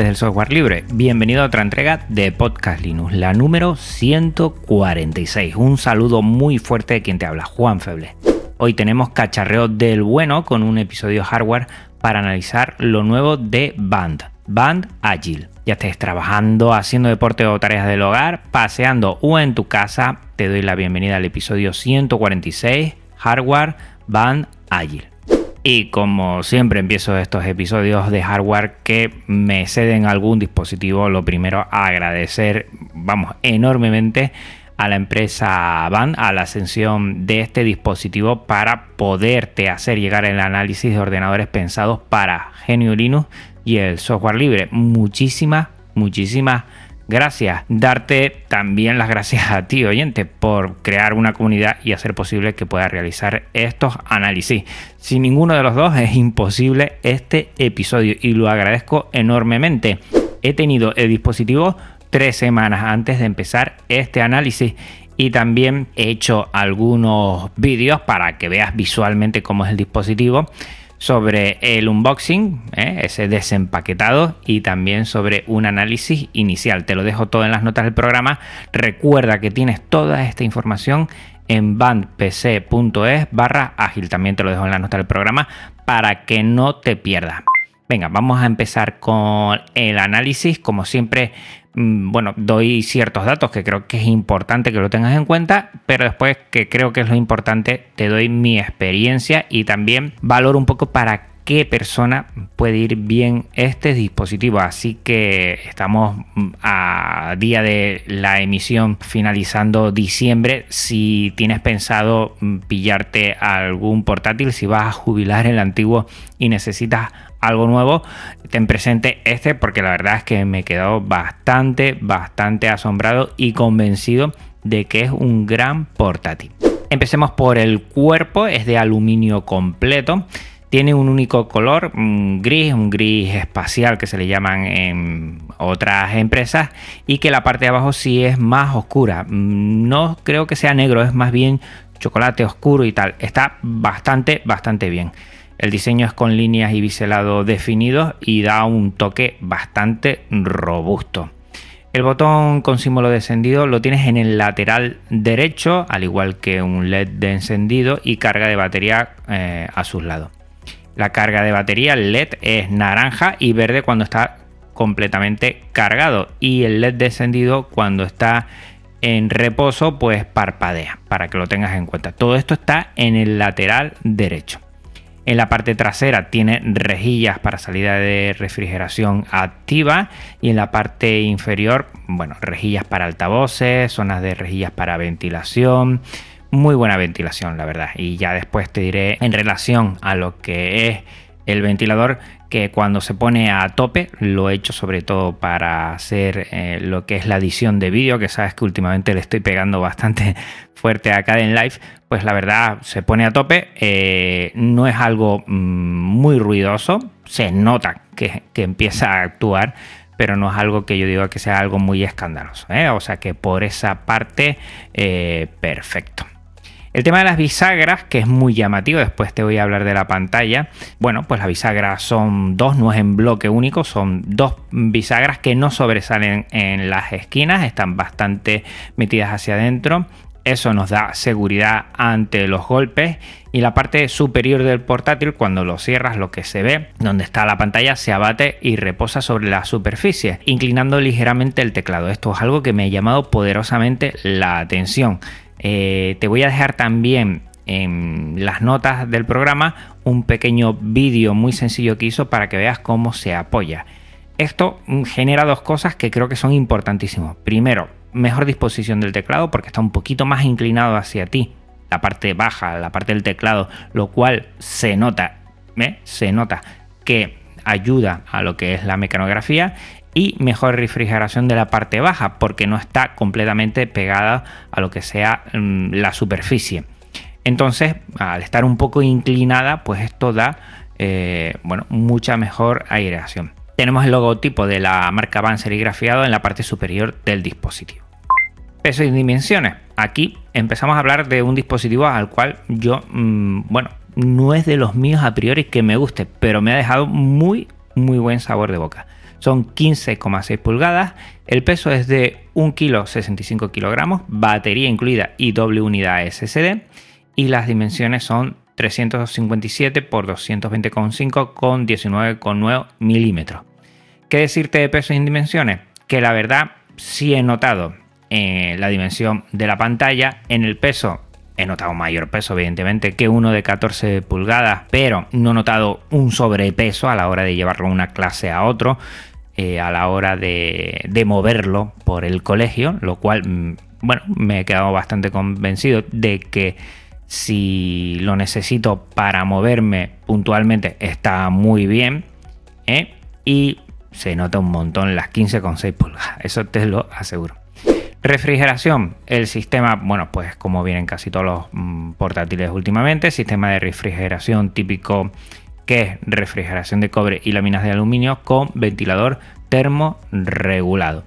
Del software libre, bienvenido a otra entrega de Podcast Linux, la número 146. Un saludo muy fuerte de quien te habla, Juan Feble. Hoy tenemos cacharreo del bueno con un episodio hardware para analizar lo nuevo de Band, Band Agile. Ya estés trabajando, haciendo deporte o tareas del hogar, paseando o en tu casa, te doy la bienvenida al episodio 146, hardware Band Agile. Y como siempre empiezo estos episodios de hardware que me ceden algún dispositivo, lo primero agradecer, vamos, enormemente a la empresa Band, a la ascensión de este dispositivo para poderte hacer llegar el análisis de ordenadores pensados para GNU Linux y el software libre. Muchísimas, muchísimas gracias. Darte también las gracias a ti, oyente, por crear una comunidad y hacer posible que pueda realizar estos análisis. Sin ninguno de los dos es imposible este episodio y lo agradezco enormemente. He tenido el dispositivo tres semanas antes de empezar este análisis y también he hecho algunos vídeos para que veas visualmente cómo es el dispositivo sobre el unboxing, ¿eh? ese desempaquetado y también sobre un análisis inicial. Te lo dejo todo en las notas del programa. Recuerda que tienes toda esta información en bandpc.es barra ágil. También te lo dejo en las notas del programa para que no te pierdas. Venga, vamos a empezar con el análisis. Como siempre, bueno, doy ciertos datos que creo que es importante que lo tengas en cuenta, pero después que creo que es lo importante, te doy mi experiencia y también valoro un poco para qué persona puede ir bien este dispositivo. Así que estamos mm, a día de la emisión finalizando diciembre. Si tienes pensado mm, pillarte algún portátil, si vas a jubilar el antiguo y necesitas algo nuevo, ten presente este porque la verdad es que me quedado bastante, bastante asombrado y convencido de que es un gran portátil. Empecemos por el cuerpo, es de aluminio completo. Tiene un único color, gris, un gris espacial que se le llaman en otras empresas y que la parte de abajo sí es más oscura. No creo que sea negro, es más bien chocolate oscuro y tal. Está bastante, bastante bien. El diseño es con líneas y biselado definidos y da un toque bastante robusto. El botón con símbolo de encendido lo tienes en el lateral derecho, al igual que un LED de encendido y carga de batería eh, a sus lados. La carga de batería LED es naranja y verde cuando está completamente cargado y el LED descendido cuando está en reposo pues parpadea para que lo tengas en cuenta. Todo esto está en el lateral derecho. En la parte trasera tiene rejillas para salida de refrigeración activa y en la parte inferior, bueno, rejillas para altavoces, zonas de rejillas para ventilación, muy buena ventilación, la verdad. Y ya después te diré en relación a lo que es el ventilador que cuando se pone a tope, lo he hecho sobre todo para hacer eh, lo que es la edición de vídeo, que sabes que últimamente le estoy pegando bastante fuerte a en Live, pues la verdad se pone a tope, eh, no es algo mm, muy ruidoso, se nota que, empieza a actuar, pero no es algo que yo diga que sea algo muy escandaloso, ¿eh? o sea que por esa parte, perfecto. El tema de las bisagras, que es muy llamativo, después te voy a hablar de la pantalla. Bueno, pues las bisagras son dos, no es en bloque único, son dos bisagras que no sobresalen en las esquinas, están bastante metidas hacia adentro. Eso nos da seguridad ante los golpes y la parte superior del portátil cuando lo cierras lo que se ve donde está la pantalla se abate y reposa sobre la superficie inclinando ligeramente el teclado. Esto es algo que me ha llamado poderosamente la atención. Eh, te voy a dejar también en las notas del programa un pequeño vídeo muy sencillo que hizo para que veas cómo se apoya. Esto genera dos cosas que creo que son importantísimos. Primero, mejor disposición del teclado porque está un poquito más inclinado hacia ti, la parte baja, la parte del teclado, lo cual se nota, ¿eh? se nota que ayuda a lo que es la mecanografía y mejor refrigeración de la parte baja porque no está completamente pegada a lo que sea mm, la superficie. Entonces, al estar un poco inclinada, pues esto da eh, bueno, mucha mejor aireación. Tenemos el logotipo de la marca Van serigrafiado en la parte superior del dispositivo. Peso y dimensiones. Aquí empezamos a hablar de un dispositivo al cual yo, mm, bueno, no es de los míos a priori que me guste, pero me ha dejado muy, muy buen sabor de boca. Son 15,6 pulgadas, el peso es de 1 kg 65 kilogramos, batería incluida y doble unidad SSD y las dimensiones son 357 x 220,5 con 19,9 milímetros. ¿Qué decirte de peso y dimensiones? Que la verdad sí he notado eh, la dimensión de la pantalla en el peso He notado mayor peso, evidentemente, que uno de 14 pulgadas, pero no he notado un sobrepeso a la hora de llevarlo de una clase a otro, eh, a la hora de, moverlo por el colegio, lo cual, mm, bueno, me he quedado bastante convencido de que si lo necesito para moverme puntualmente está muy bien. ¿eh? Y se nota un montón las 15,6 pulgadas, eso te lo aseguro. Refrigeración, el sistema, bueno, pues como vienen casi todos los mm, portátiles últimamente, sistema de refrigeración típico que es refrigeración de cobre y láminas de aluminio con ventilador termorregulado.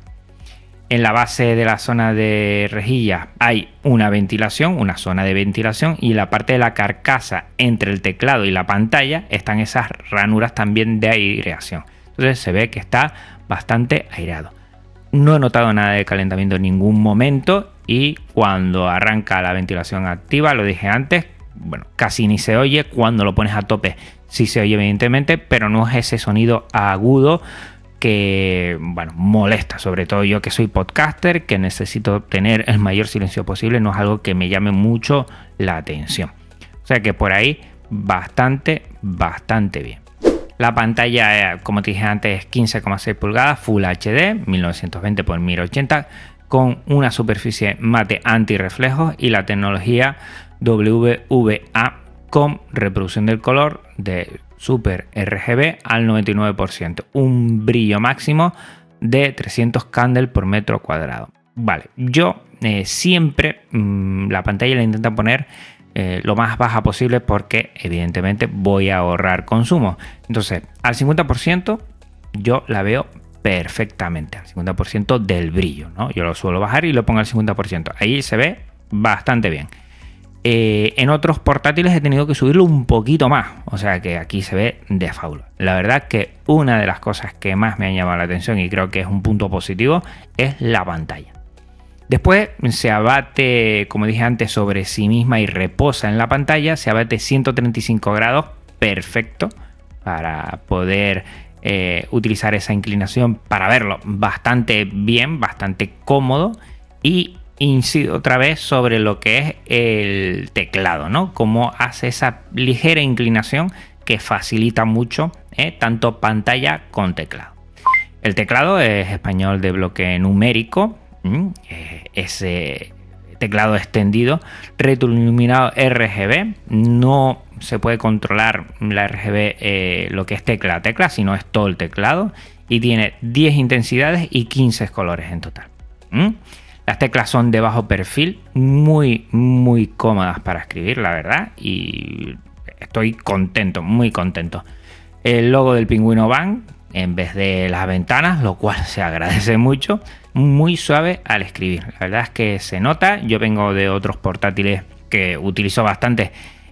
En la base de la zona de rejilla hay una ventilación, una zona de ventilación y en la parte de la carcasa entre el teclado y la pantalla están esas ranuras también de aireación. Entonces se ve que está bastante aireado. No he notado nada de calentamiento en ningún momento y cuando arranca la ventilación activa, lo dije antes, bueno, casi ni se oye. Cuando lo pones a tope sí se oye evidentemente, pero no es ese sonido agudo que, bueno, molesta, sobre todo yo que soy podcaster, que necesito tener el mayor silencio posible, no es algo que me llame mucho la atención. O sea que por ahí bastante, bastante bien. La pantalla, eh, como te dije antes, es 15,6 pulgadas, Full HD, 1920 x 1080, con una superficie mate anti-reflejos y la tecnología WVA con reproducción del color de Super RGB al 99%, un brillo máximo de 300 candles por metro cuadrado. Vale, yo eh, siempre mm, la pantalla la intento poner eh, lo más baja posible porque evidentemente voy a ahorrar consumo. Entonces, al 50% yo la veo perfectamente, al 50% del brillo, ¿no? Yo lo suelo bajar y lo pongo al 50%. Ahí se ve bastante bien. Eh, en otros portátiles he tenido que subirlo un poquito más, o sea que aquí se ve de faula. La verdad que una de las cosas que más me ha llamado la atención y creo que es un punto positivo es la pantalla. Después se abate, como dije antes, sobre sí misma y reposa en la pantalla, se abate 135 grados, perfecto, para poder eh, utilizar esa inclinación para verlo bastante bien, bastante cómodo y incido otra vez sobre lo que es el teclado, ¿no? Cómo hace esa ligera inclinación que facilita mucho ¿eh? tanto pantalla con teclado. El teclado es español de bloque numérico, eh, ese teclado extendido, retroiluminado RGB, no se puede controlar la RGB eh, lo que es tecla a tecla, sino es todo el teclado y tiene 10 intensidades y 15 colores en total. Las teclas son de bajo perfil, muy, muy cómodas para escribir, la verdad, y estoy contento, muy contento. El logo del pingüino van en vez de las ventanas, lo cual se agradece mucho, muy suave al escribir. La verdad es que se nota, yo vengo de otros portátiles que utilizo bastante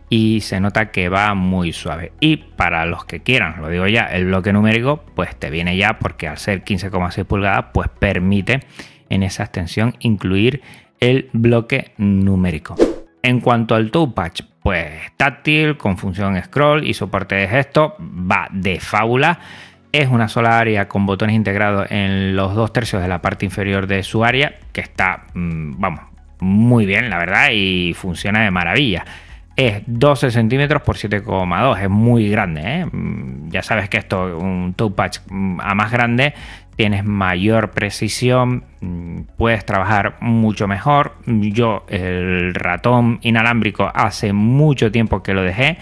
y se nota que va muy suave. Y para los que quieran, lo digo ya, el bloque numérico, pues te viene ya porque al ser 15,6 pulgadas, pues permite en esa extensión incluir el bloque numérico. En cuanto al touchpad, pues táctil, con función scroll y soporte de gesto, va de fábula. Es una sola área con botones integrados en los dos tercios de la parte inferior de su área, que está, mm, vamos, muy bien, la verdad, y funciona de maravilla es 12 centímetros por 7,2. Es muy grande. ¿eh? Mm, ya sabes que esto, un touchpad mm, a más grande, tienes mayor precisión, mm, puedes trabajar mucho mejor. Yo el ratón inalámbrico hace mucho tiempo que lo dejé.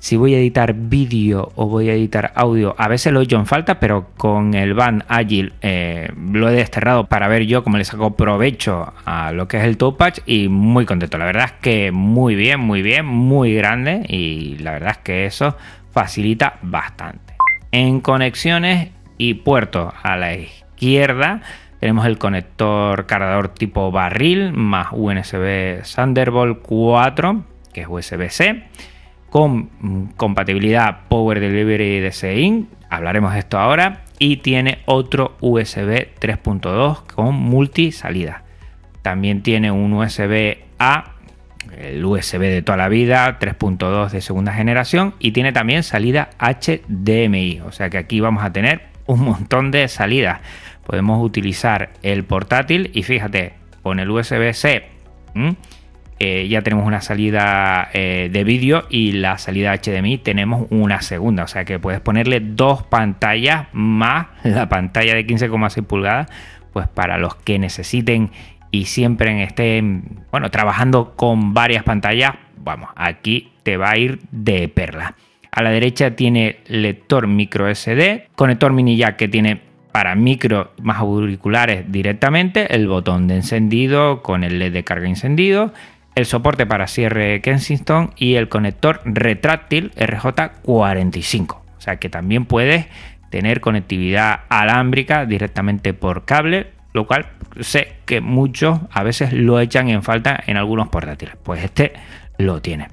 Si voy a editar vídeo o voy a editar audio, a veces lo he hecho en falta, pero con el Band Agile eh, lo he desterrado para ver yo cómo le saco provecho a lo que es el Touchpad y muy contento. La verdad es que muy bien, muy bien, muy grande y la verdad es que eso facilita bastante. En conexiones y puertos a la izquierda tenemos el conector cargador tipo barril más USB Thunderbolt 4 que es USB-C con compatibilidad Power Delivery DCI, hablaremos de esto ahora, y tiene otro USB 3.2 con multi salida. También tiene un USB A, el USB de toda la vida, 3.2 de segunda generación, y tiene también salida HDMI, o sea que aquí vamos a tener un montón de salidas. Podemos utilizar el portátil y fíjate, con el USB-C. Eh, ya tenemos una salida eh, de vídeo y la salida HDMI tenemos una segunda. O sea que puedes ponerle dos pantallas más la pantalla de 15,6 pulgadas, pues para los que necesiten y siempre estén, bueno, trabajando con varias pantallas, vamos, aquí te va a ir de perla. A la derecha tiene lector micro SD, conector mini jack que tiene para micro más auriculares directamente, el botón de encendido con el LED de carga encendido, el soporte para cierre Kensington y el conector retráctil RJ45. O sea que también puedes tener conectividad alámbrica directamente por cable, lo cual sé que muchos a veces lo echan en falta en algunos portátiles. Pues este lo tiene.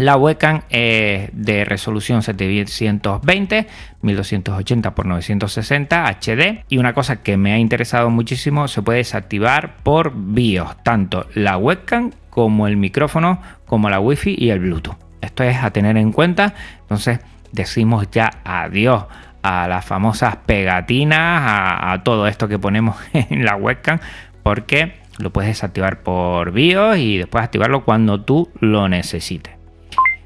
La webcam es de resolución 720, 1280 x 960 HD. Y una cosa que me ha interesado muchísimo, se puede desactivar por BIOS, tanto la webcam como el micrófono, como la wifi y el Bluetooth. Esto es a tener en cuenta. Entonces decimos ya adiós a las famosas pegatinas, a, todo esto que ponemos en la webcam, porque lo puedes desactivar por BIOS y después activarlo cuando tú lo necesites.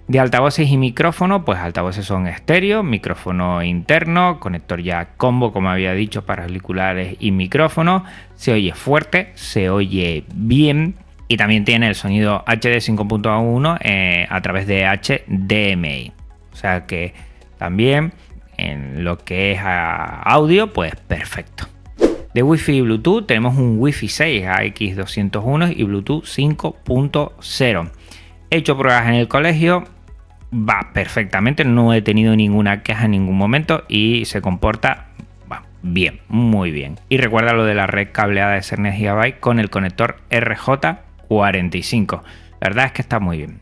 De altavoces y micrófono, pues altavoces son estéreo, micrófono interno, conector ya combo, como había dicho, para auriculares y micrófono. Se oye fuerte, se oye bien y también tiene el sonido HD 5.1 eh, a través de HDMI. O sea que también en lo que es audio, pues perfecto. De Wi-Fi y Bluetooth tenemos un Wi-Fi 6 AX201 y Bluetooth 5.0. He hecho pruebas en el colegio, va perfectamente, no he tenido ninguna queja en ningún momento y se comporta bien, muy bien. Y recuerda lo de la red cableada de Cernes Gigabyte con el conector RJ45. La verdad es que está muy bien.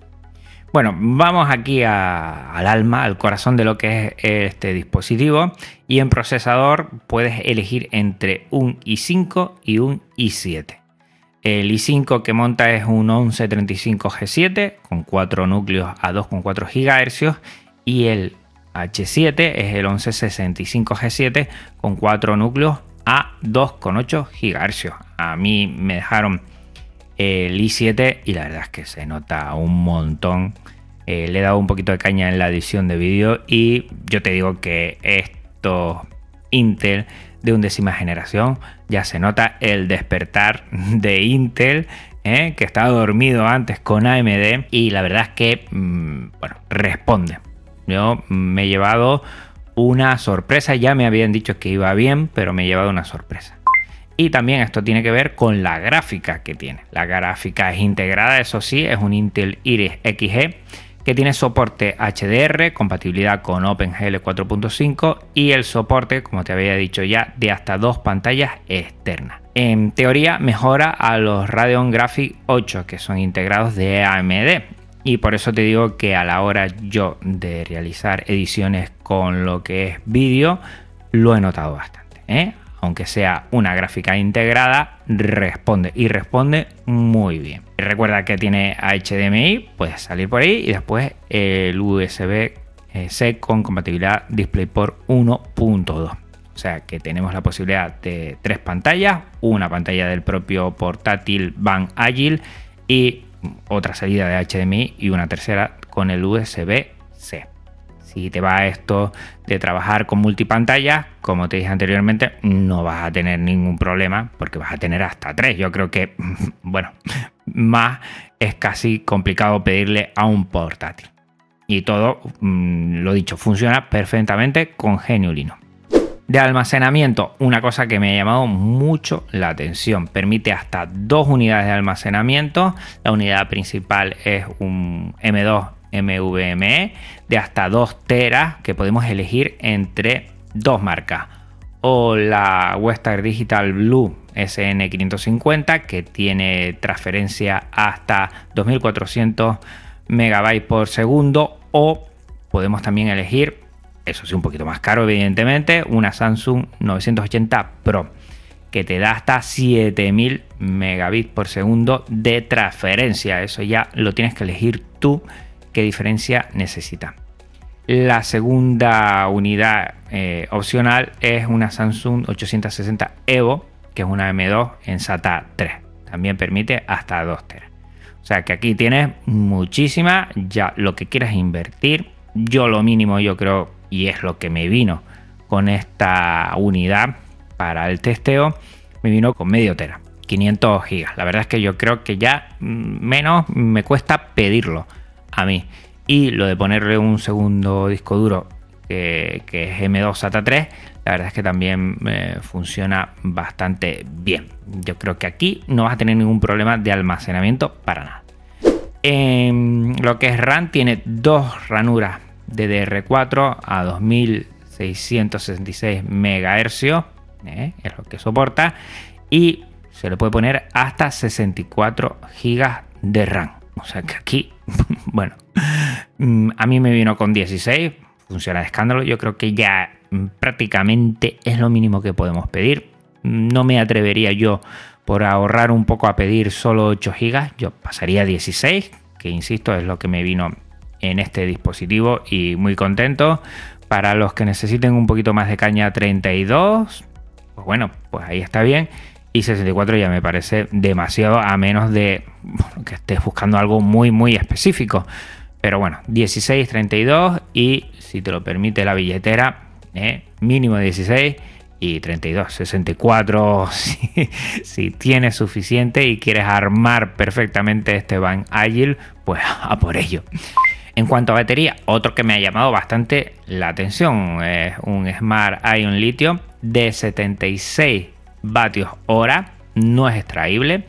Bueno, vamos aquí al alma, al corazón de lo que es este dispositivo. Y en procesador puedes elegir entre un i5 y un i7. El i5 que monta es un 1135G7 con 4 núcleos a 2,4 GHz y el H7 es el 1165G7 con 4 núcleos a 2,8 GHz. A mí me dejaron el i7 y la verdad es que se nota un montón. Eh, le he dado un poquito de caña en la edición de vídeo y yo te digo que estos Intel de undécima generación. Ya se nota el despertar de Intel, ¿eh? que estaba dormido antes con AMD y la verdad es que, mm, bueno, responde. Yo me he llevado una sorpresa, ya me habían dicho que iba bien, pero me he llevado una sorpresa. Y también esto tiene que ver con la gráfica que tiene. La gráfica es integrada, eso sí, es un Intel Iris XG que tiene soporte HDR, compatibilidad con OpenGL 4.5 y el soporte, como te había dicho ya, de hasta dos pantallas externas. En teoría mejora a los Radeon Graphics 8 que son integrados de AMD y por eso te digo que a la hora yo de realizar ediciones con lo que es vídeo lo he notado bastante. ¿eh? Aunque sea una gráfica integrada, responde y responde muy bien. Recuerda que tiene HDMI, puedes salir por ahí y después el USB-C con compatibilidad DisplayPort 1.2. O sea que tenemos la posibilidad de tres pantallas, una pantalla del propio portátil Van Agile y otra salida de HDMI y una tercera con el USB-C. Si te va esto de trabajar con multipantalla, como te dije anteriormente, no vas a tener ningún problema porque vas a tener hasta tres. Yo creo que, bueno, más es casi complicado pedirle a un portátil. Y todo, mm, lo dicho, funciona perfectamente con Geniulino. De almacenamiento, una cosa que me ha llamado mucho la atención. Permite hasta dos unidades de almacenamiento. La unidad principal es un M2 MVME de hasta 2 teras que podemos elegir entre dos marcas. O la Western Digital Blue SN550 que tiene transferencia hasta 2400 megabytes por segundo. O podemos también elegir eso sí, un poquito más caro, evidentemente, una Samsung 980 Pro que te da hasta 7000 megabits por segundo de transferencia. Eso ya lo tienes que elegir tú qué diferencia necesita. La segunda unidad eh, opcional es una Samsung 860 Evo, que es una M2 en SATA 3. También permite hasta 2 teras. O sea que aquí tienes muchísima, ya lo que quieras invertir. Yo lo mínimo, yo creo y es lo que me vino con esta unidad para el testeo, me vino con medio tera, 500 gigas. La verdad es que yo creo que ya mm, menos me cuesta pedirlo a mí. Y lo de ponerle un segundo disco duro que, es M2 SATA 3, la verdad es que también eh, funciona bastante bien. Yo creo que aquí no vas a tener ningún problema de almacenamiento para nada. En lo que es RAM tiene dos ranuras DDR4 a 2666 MHz, ¿eh? es lo que soporta, y se le puede poner hasta 64 GB de RAM. O sea que aquí, bueno, mm, a mí me vino con 16, funciona de escándalo, yo creo que ya mm, prácticamente es lo mínimo que podemos pedir. No me atrevería yo por ahorrar un poco a pedir solo 8 GB, yo pasaría a 16, que insisto es lo que me vino en este dispositivo y muy contento. Para los que necesiten un poquito más de caña 32, pues bueno, pues ahí está bien. Y 64 ya me parece demasiado a menos de que estés buscando algo muy muy específico. Pero bueno, 16, 32 y si te lo permite la billetera, eh, mínimo 16 y 32, 64 si, tienes suficiente y quieres armar perfectamente este van ágil, pues a por ello. En cuanto a batería, otro que me ha llamado bastante la atención es un Smart Ion Litio de 76 vatios hora, no es extraíble.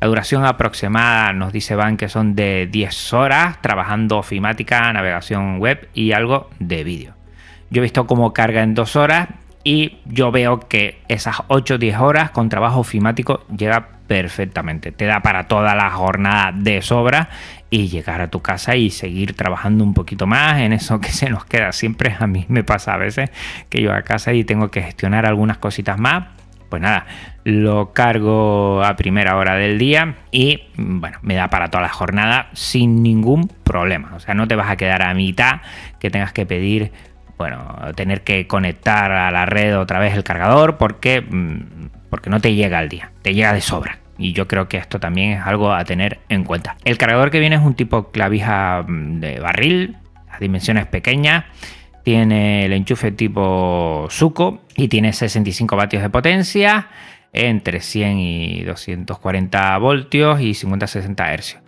La duración aproximada nos dice Van que son de 10 horas trabajando ofimática, navegación web y algo de vídeo. Yo he visto cómo carga en 2 horas y yo veo que esas 8-10 horas con trabajo ofimático llega perfectamente. Te da para toda la jornada de sobra y llegar a tu casa y seguir trabajando un poquito más en eso que se nos queda. Siempre a mí me pasa a veces que yo a casa y tengo que gestionar algunas cositas más. Pues nada, lo cargo a primera hora del día y bueno, me da para toda la jornada sin ningún problema. O sea, no te vas a quedar a mitad que tengas que pedir, bueno, tener que conectar a la red otra vez el cargador porque, mm, porque no te llega al día, te llega de sobra. Y yo creo que esto también es algo a tener en cuenta. El cargador que viene es un tipo clavija mm, de barril, las dimensiones pequeñas. Tiene el enchufe tipo Suco y tiene 65 vatios de potencia entre 100 y 240 voltios y 50-60 hercios.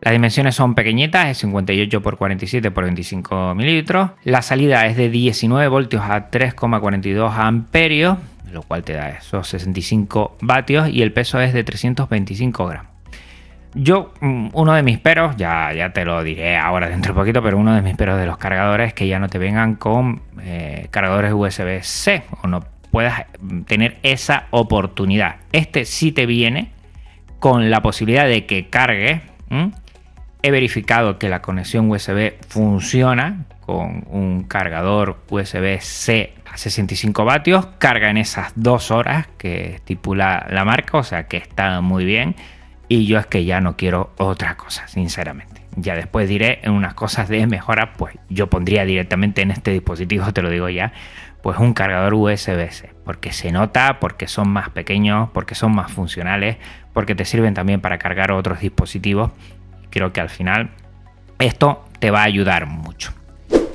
Las dimensiones son pequeñitas, es 58 x 47 x 25 mililitros. La salida es de 19 voltios a 3,42 amperios lo cual te da esos 65 vatios y el peso es de 325 gramos. Yo, mm, uno de mis peros, ya, ya te lo diré ahora dentro de poquito, pero uno de mis peros de los cargadores es que ya no te vengan con eh, cargadores USB-C o no puedas mm, tener esa oportunidad. Este sí te viene con la posibilidad de que cargue. He verificado que la conexión USB funciona con un cargador USB-C a 65 vatios, carga en esas dos horas que estipula la marca, o sea que está muy bien. Y yo es que ya no quiero otra cosa, sinceramente. Ya después diré en unas cosas de mejora, pues yo pondría directamente en este dispositivo, te lo digo ya, pues un cargador USB-C, porque se nota, porque son más pequeños, porque son más funcionales, porque te sirven también para cargar otros dispositivos. Creo que al final esto te va a ayudar mucho.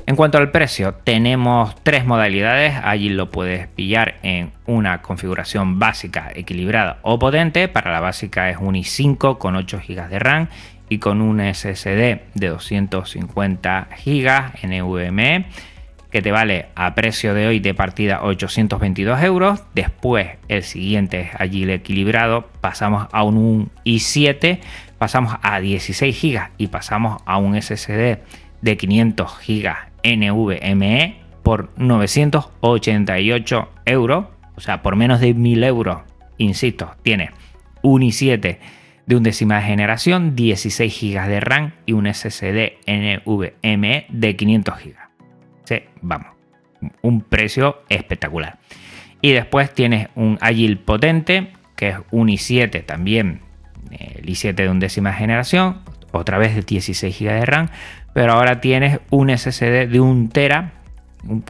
En cuanto al precio, tenemos tres modalidades. Allí lo puedes pillar en una configuración básica, equilibrada o potente. Para la básica es un i5 con 8 GB de RAM y con un SSD de 250 GB NVMe que te vale a precio de hoy de partida 822 euros. Después el siguiente es allí el equilibrado. Pasamos a un i7, pasamos a 16 GB y pasamos a un SSD de 500 GB NVMe por 988 euros. O sea, por menos de 1000 euros, insisto, tiene un i7 de undécima generación, 16 GB de RAM y un SSD NVMe de 500 GB. Sí, vamos, un precio espectacular. Y después tienes un Agile potente, que es un i7 también, el i7 de undécima generación, otra vez de 16 GB de RAM, pero ahora tienes un SSD de 1 tera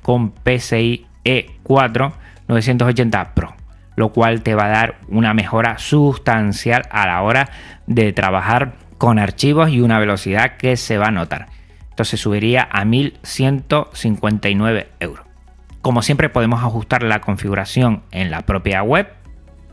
con PCI E4 980 Pro, lo cual te va a dar una mejora sustancial a la hora de trabajar con archivos y una velocidad que se va a notar. Entonces subiría a 1159 euros. Como siempre podemos ajustar la configuración en la propia web.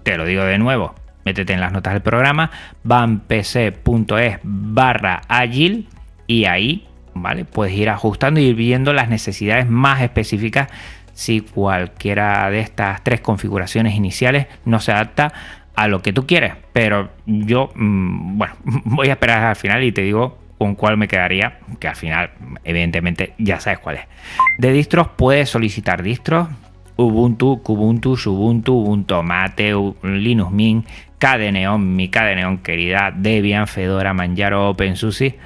Te lo digo de nuevo, métete en las notas del programa, vanpc.es barra agile y ahí, ¿vale? Puedes ir ajustando y ir viendo las necesidades más específicas si cualquiera de estas tres configuraciones iniciales no se adapta a lo que tú quieres. Pero yo, mm, bueno, voy a esperar al final y te digo con cuál me quedaría, que al final, evidentemente, ya sabes cuál es. De distros puedes solicitar distros. Ubuntu, Kubuntu, Ubuntu, Ubuntu Mate, Linux Mint, KDeneon, mi KDeneon querida, Debian, Fedora, Manjaro, OpenSUSE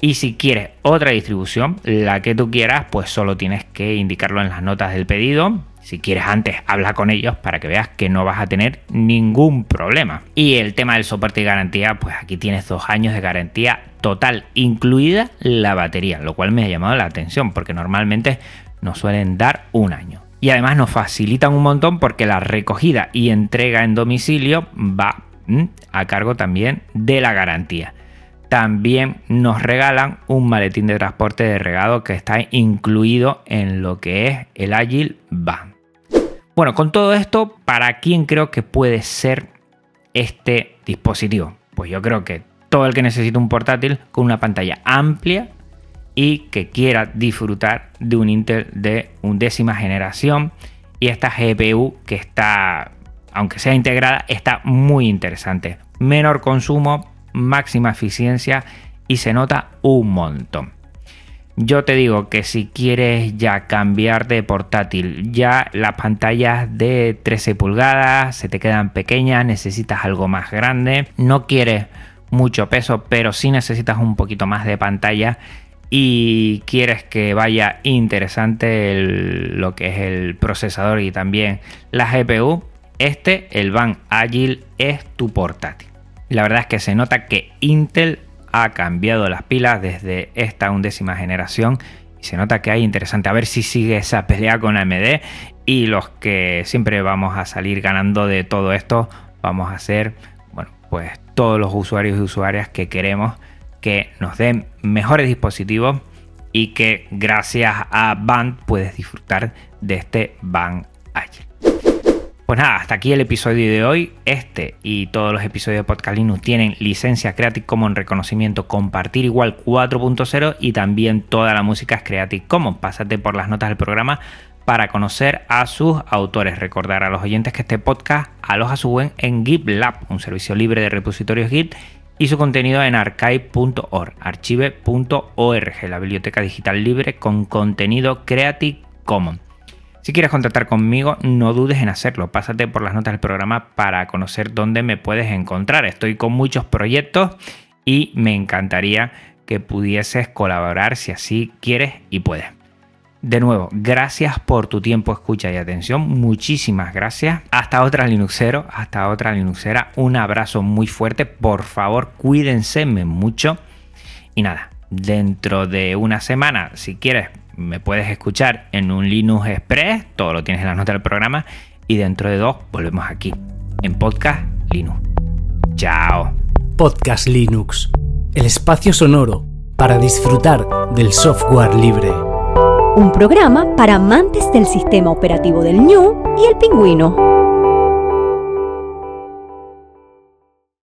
y si quieres otra distribución, la que tú quieras, pues solo tienes que indicarlo en las notas del pedido. Si quieres antes, habla con ellos para que veas que no vas a tener ningún problema. Y el tema del soporte y garantía, pues aquí tienes dos años de garantía total, incluida la batería, lo cual me ha llamado la atención porque normalmente nos suelen dar un año. Y además nos facilitan un montón porque la recogida y entrega en domicilio va a cargo también de la garantía también nos regalan un maletín de transporte de regado que está incluido en lo que es el Agile Van. Bueno, con todo esto, ¿para quién creo que puede ser este dispositivo? Pues yo creo que todo el que necesita un portátil con una pantalla amplia y que quiera disfrutar de un Intel de undécima generación y esta GPU que está, aunque sea integrada, está muy interesante. Menor consumo, máxima eficiencia y se nota un montón. Yo te digo que si quieres ya cambiar de portátil, ya las pantallas de 13 pulgadas se te quedan pequeñas, necesitas algo más grande, no quieres mucho peso, pero si necesitas un poquito más de pantalla y quieres que vaya interesante lo que es el procesador y también la GPU, este, el Van Agile, es tu portátil. La verdad es que se nota que Intel ha cambiado las pilas desde esta undécima generación. Y se nota que hay interesante. A ver si sigue esa pelea con AMD y los que siempre vamos a salir ganando de todo esto vamos a ser bueno pues todos los usuarios y usuarias que queremos que nos den mejores dispositivos y que gracias a Band puedes disfrutar de este Band Agile. Pues nada, hasta aquí el episodio de hoy. Este y todos los episodios de Podcast Linux tienen licencia Creative Commons reconocimiento compartir igual 4.0 y también toda la música es Creative Commons. Pásate por las notas del programa para conocer a sus autores. Recordar a los oyentes que este podcast aloja su web en GitLab, un servicio libre de repositorios Git y su contenido en archive.org, archive.org, la biblioteca digital libre con contenido Creative Commons. Si quieres contactar conmigo, no dudes en hacerlo. Pásate por las notas del programa para conocer dónde me puedes encontrar. Estoy con muchos proyectos y me encantaría que pudieses colaborar si así quieres y puedes. De nuevo, gracias por tu tiempo, escucha y atención. Muchísimas gracias. Hasta otra Linuxero, hasta otra Linuxera. Un abrazo muy fuerte. Por favor, cuídense mucho. Y nada, dentro de una semana, si quieres, me puedes escuchar en un Linux Express, todo lo tienes en las notas del programa, y dentro de dos volvemos aquí, en Podcast Linux. Chao. Podcast Linux, el espacio sonoro para disfrutar del software libre. un programa para amantes del sistema operativo del ñu y el pingüino.